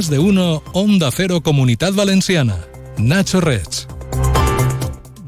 Más de uno, Onda Cero Comunidad Valenciana. Nacho Reds.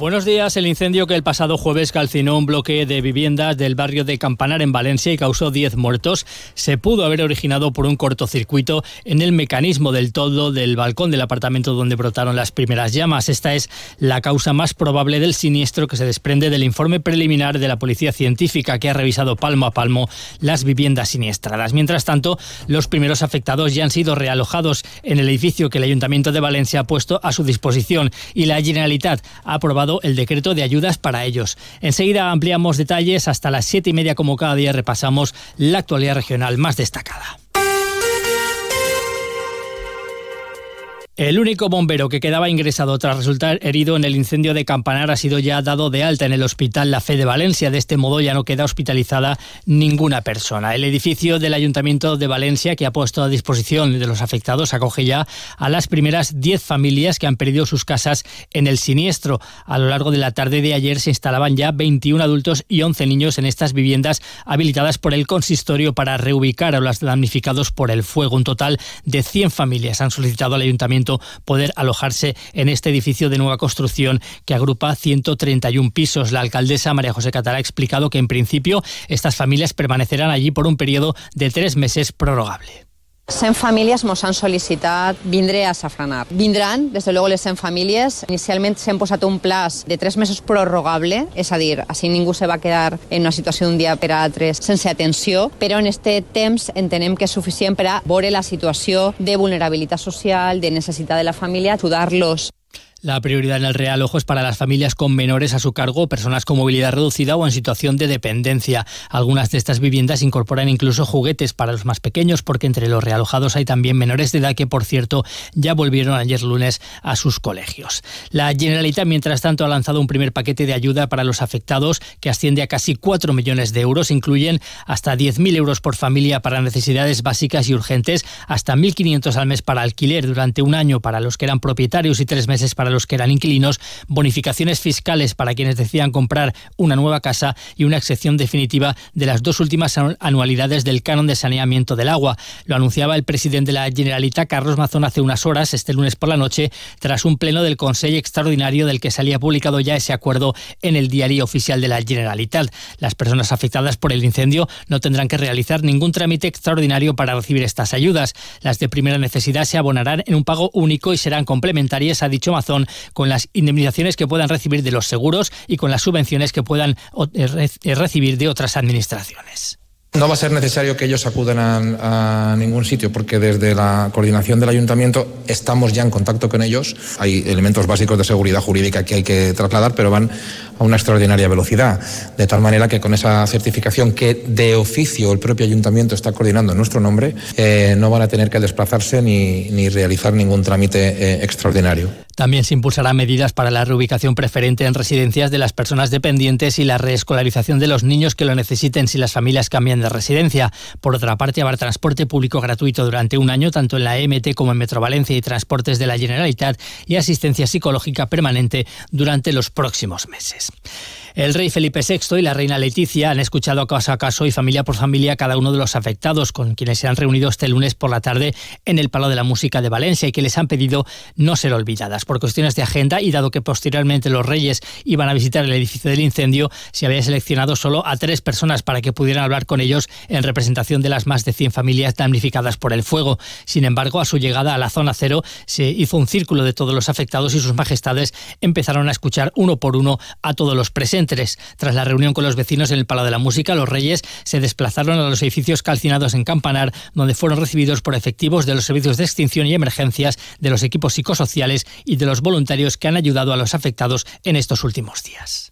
Buenos días. El incendio que el pasado jueves calcinó un bloque de viviendas del barrio de Campanar en Valencia y causó 10 muertos se pudo haber originado por un cortocircuito en el mecanismo del toldo del balcón del apartamento donde brotaron las primeras llamas. Esta es la causa más probable del siniestro que se desprende del informe preliminar de la Policía Científica que ha revisado palmo a palmo las viviendas siniestradas. Mientras tanto, los primeros afectados ya han sido realojados en el edificio que el Ayuntamiento de Valencia ha puesto a su disposición y la Generalitat ha aprobado el decreto de ayudas para ellos. Enseguida ampliamos detalles. Hasta las siete y media, como cada día, repasamos la actualidad regional más destacada. El único bombero que quedaba ingresado tras resultar herido en el incendio de Campanar ha sido ya dado de alta en el Hospital La Fe de Valencia. De este modo ya no queda hospitalizada ninguna persona. El edificio del Ayuntamiento de Valencia, que ha puesto a disposición de los afectados, acoge ya a las primeras 10 familias que han perdido sus casas en el siniestro. A lo largo de la tarde de ayer se instalaban ya 21 adultos y 11 niños en estas viviendas habilitadas por el consistorio para reubicar a los damnificados por el fuego. Un total de 100 familias han solicitado al Ayuntamiento poder alojarse en este edificio de nueva construcción que agrupa 131 pisos. La alcaldesa María José Catalá ha explicado que en principio estas familias permanecerán allí por un periodo de tres meses prorrogable. 100 famílies ens han sol·licitat vindre a Safranar. Vindran, des de luego, les 100 famílies. Inicialment s'han posat un plaç de 3 mesos prorrogable, és a dir, així ningú se va quedar en una situació d'un dia per a altres sense atenció, però en este temps entenem que és suficient per a veure la situació de vulnerabilitat social, de necessitat de la família, ajudar-los La prioridad en el Real Ojo es para las familias con menores a su cargo, personas con movilidad reducida o en situación de dependencia. Algunas de estas viviendas incorporan incluso juguetes para los más pequeños, porque entre los realojados hay también menores de edad que, por cierto, ya volvieron ayer lunes a sus colegios. La Generalitat, mientras tanto, ha lanzado un primer paquete de ayuda para los afectados que asciende a casi 4 millones de euros. Incluyen hasta 10.000 euros por familia para necesidades básicas y urgentes, hasta 1.500 al mes para alquiler durante un año para los que eran propietarios y tres meses para los que eran inquilinos, bonificaciones fiscales para quienes decían comprar una nueva casa y una excepción definitiva de las dos últimas anualidades del canon de saneamiento del agua. Lo anunciaba el presidente de la Generalitat, Carlos Mazón, hace unas horas, este lunes por la noche, tras un pleno del Consejo Extraordinario del que salía publicado ya ese acuerdo en el diario oficial de la Generalitat. Las personas afectadas por el incendio no tendrán que realizar ningún trámite extraordinario para recibir estas ayudas. Las de primera necesidad se abonarán en un pago único y serán complementarias, ha dicho Mazón, con las indemnizaciones que puedan recibir de los seguros y con las subvenciones que puedan eh, eh, recibir de otras administraciones. No va a ser necesario que ellos acudan a, a, ningún sitio porque desde la coordinación del ayuntamiento estamos ya en contacto con ellos. Hay elementos básicos de seguridad jurídica que hay que trasladar, pero van a una extraordinaria velocidad. De tal manera que con esa certificación que de oficio el propio ayuntamiento está coordinando en nuestro nombre, eh, no van a tener que desplazarse ni, ni realizar ningún trámite eh, extraordinario. También se impulsará medidas para la reubicación preferente en residencias de las personas dependientes y la reescolarización de los niños que lo necesiten si las familias cambian de residencia. Por otra parte, habrá transporte público gratuito durante un año, tanto en la EMT como en Metro Valencia y transportes de la Generalitat y asistencia psicológica permanente durante los próximos meses. guys. El rey Felipe VI y la reina Leticia han escuchado caso a caso y familia por familia cada uno de los afectados, con quienes se han reunido este lunes por la tarde en el Palo de la Música de Valencia y que les han pedido no ser olvidadas. Por cuestiones de agenda y dado que posteriormente los reyes iban a visitar el edificio del incendio, se había seleccionado solo a tres personas para que pudieran hablar con ellos en representación de las más de 100 familias damnificadas por el fuego. Sin embargo, a su llegada a la zona cero se hizo un círculo de todos los afectados y sus majestades empezaron a escuchar uno por uno a todos los presentes tras la reunión con los vecinos en el Palo de la Música, los Reyes se desplazaron a los edificios calcinados en Campanar, donde fueron recibidos por efectivos de los servicios de extinción y emergencias, de los equipos psicosociales y de los voluntarios que han ayudado a los afectados en estos últimos días.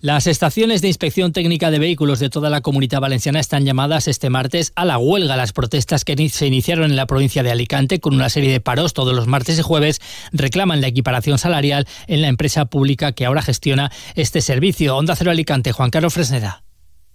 Las estaciones de inspección técnica de vehículos de toda la comunidad valenciana están llamadas este martes a la huelga. Las protestas que se iniciaron en la provincia de Alicante con una serie de paros todos los martes y jueves reclaman la equiparación salarial en la empresa pública que ahora gestiona este servicio. Onda Cero Alicante, Juan Carlos Fresneda.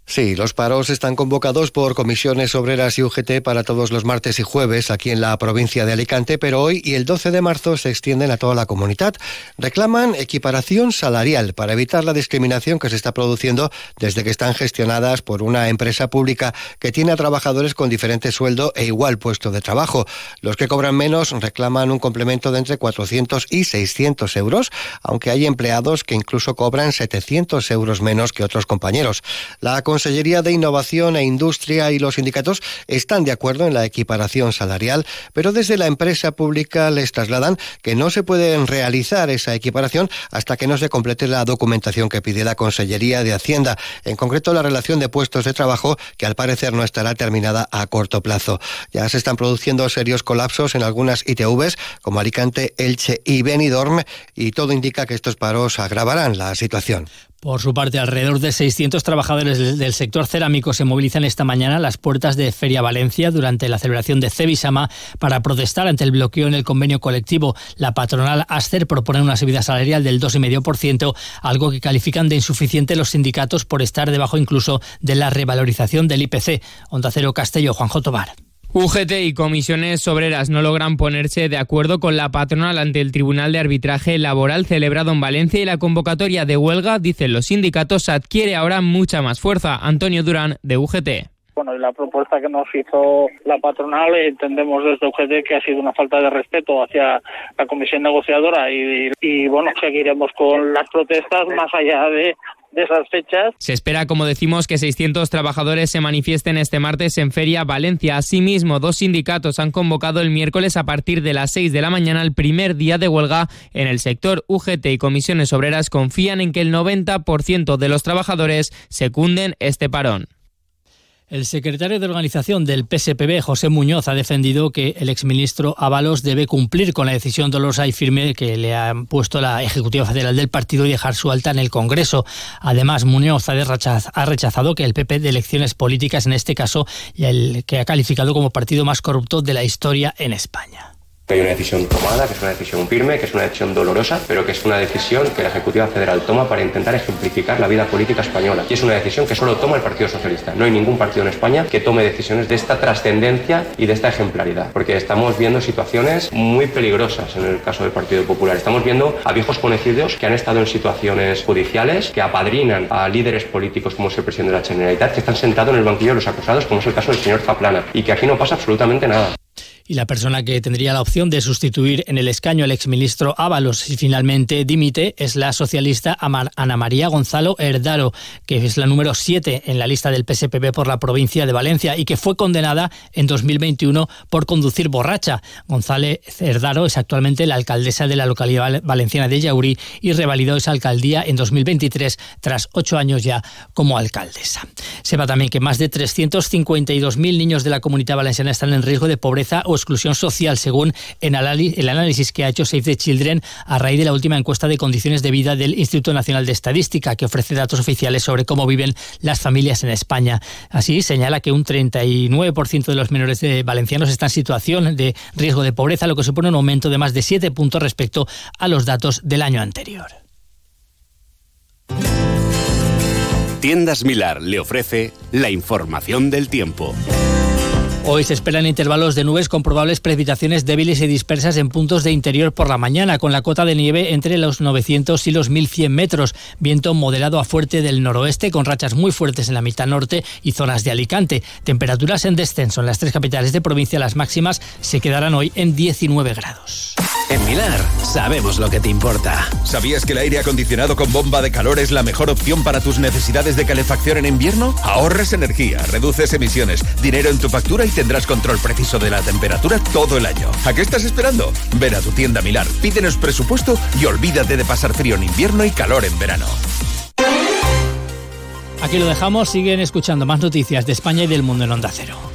Sí, los paros están convocados por comisiones obreras y UGT para todos los martes y jueves aquí en la provincia de Alicante, pero hoy y el 12 de marzo se extienden a toda la comunidad. Reclaman equiparación salarial para evitar la discriminación que se está produciendo desde que están gestionadas por una empresa pública que tiene a trabajadores con diferente sueldo e igual puesto de trabajo. Los que cobran menos reclaman un complemento de entre 400 y 600 euros, aunque hay empleados que incluso cobran 700 euros menos que otros compañeros. La Consellería de Innovación e Industria y los sindicatos están de acuerdo en la equiparación salarial, pero desde la empresa pública les trasladan que no se puede realizar esa equiparación hasta que no se complete la documentación que pide la Consellería de Hacienda, en concreto la relación de puestos de trabajo, que al parecer no estará terminada a corto plazo. Ya se están produciendo serios colapsos en algunas ITVs, como Alicante, Elche y Benidorm, y todo indica que estos paros agravarán la situación. Por su parte, alrededor de 600 trabajadores del sector cerámico se movilizan esta mañana a las puertas de Feria Valencia durante la celebración de Cebisama para protestar ante el bloqueo en el convenio colectivo. La patronal Aster propone una subida salarial del 2,5%, algo que califican de insuficiente los sindicatos por estar debajo incluso de la revalorización del IPC. Onda Cero Castello, Juanjo Tobar. UGT y comisiones obreras no logran ponerse de acuerdo con la patronal ante el Tribunal de Arbitraje Laboral celebrado en Valencia y la convocatoria de huelga, dicen los sindicatos, adquiere ahora mucha más fuerza. Antonio Durán, de UGT. Bueno, y la propuesta que nos hizo la patronal entendemos desde UGT que ha sido una falta de respeto hacia la comisión negociadora y, y bueno, seguiremos con las protestas más allá de de esas fechas. Se espera, como decimos, que 600 trabajadores se manifiesten este martes en Feria Valencia. Asimismo, dos sindicatos han convocado el miércoles a partir de las 6 de la mañana el primer día de huelga en el sector. UGT y comisiones obreras confían en que el 90% de los trabajadores secunden este parón. El secretario de organización del PSPB, José Muñoz, ha defendido que el exministro Ábalos debe cumplir con la decisión dolorosa y firme que le ha puesto la Ejecutiva Federal del partido y dejar su alta en el Congreso. Además, Muñoz ha rechazado que el PP de elecciones políticas, en este caso, el que ha calificado como partido más corrupto de la historia en España hay una decisión tomada, que es una decisión firme, que es una decisión dolorosa, pero que es una decisión que la Ejecutiva Federal toma para intentar ejemplificar la vida política española. Y es una decisión que solo toma el Partido Socialista. No hay ningún partido en España que tome decisiones de esta trascendencia y de esta ejemplaridad, porque estamos viendo situaciones muy peligrosas en el caso del Partido Popular. Estamos viendo a viejos conocidos que han estado en situaciones judiciales, que apadrinan a líderes políticos como es el presidente de la Generalitat, que están sentados en el banquillo de los acusados, como es el caso del señor Zaplana, y que aquí no pasa absolutamente nada y la persona que tendría la opción de sustituir en el escaño al exministro Ábalos si finalmente dimite es la socialista Ana María Gonzalo Herdaro, que es la número 7 en la lista del PSPB por la provincia de Valencia y que fue condenada en 2021 por conducir borracha. González Herdaro es actualmente la alcaldesa de la localidad valenciana de Yauri y revalidó esa alcaldía en 2023 tras ocho años ya como alcaldesa. Sepa también que más de 352.000 niños de la comunidad valenciana están en riesgo de pobreza o exclusión social, según el análisis que ha hecho Save the Children a raíz de la última encuesta de condiciones de vida del Instituto Nacional de Estadística, que ofrece datos oficiales sobre cómo viven las familias en España. Así, señala que un 39% de los menores de valencianos están en situación de riesgo de pobreza, lo que supone un aumento de más de 7 puntos respecto a los datos del año anterior. Tiendas Milar le ofrece la información del tiempo. Hoy se esperan intervalos de nubes con probables precipitaciones débiles y dispersas en puntos de interior por la mañana, con la cota de nieve entre los 900 y los 1100 metros. Viento moderado a fuerte del noroeste, con rachas muy fuertes en la mitad norte y zonas de Alicante. Temperaturas en descenso en las tres capitales de provincia, las máximas se quedarán hoy en 19 grados. En Milar sabemos lo que te importa. ¿Sabías que el aire acondicionado con bomba de calor es la mejor opción para tus necesidades de calefacción en invierno? Ahorras energía, reduces emisiones, dinero en tu factura y tendrás control preciso de la temperatura todo el año. ¿A qué estás esperando? Ven a tu tienda Milar, pídenos presupuesto y olvídate de pasar frío en invierno y calor en verano. Aquí lo dejamos, siguen escuchando más noticias de España y del mundo en Onda Cero.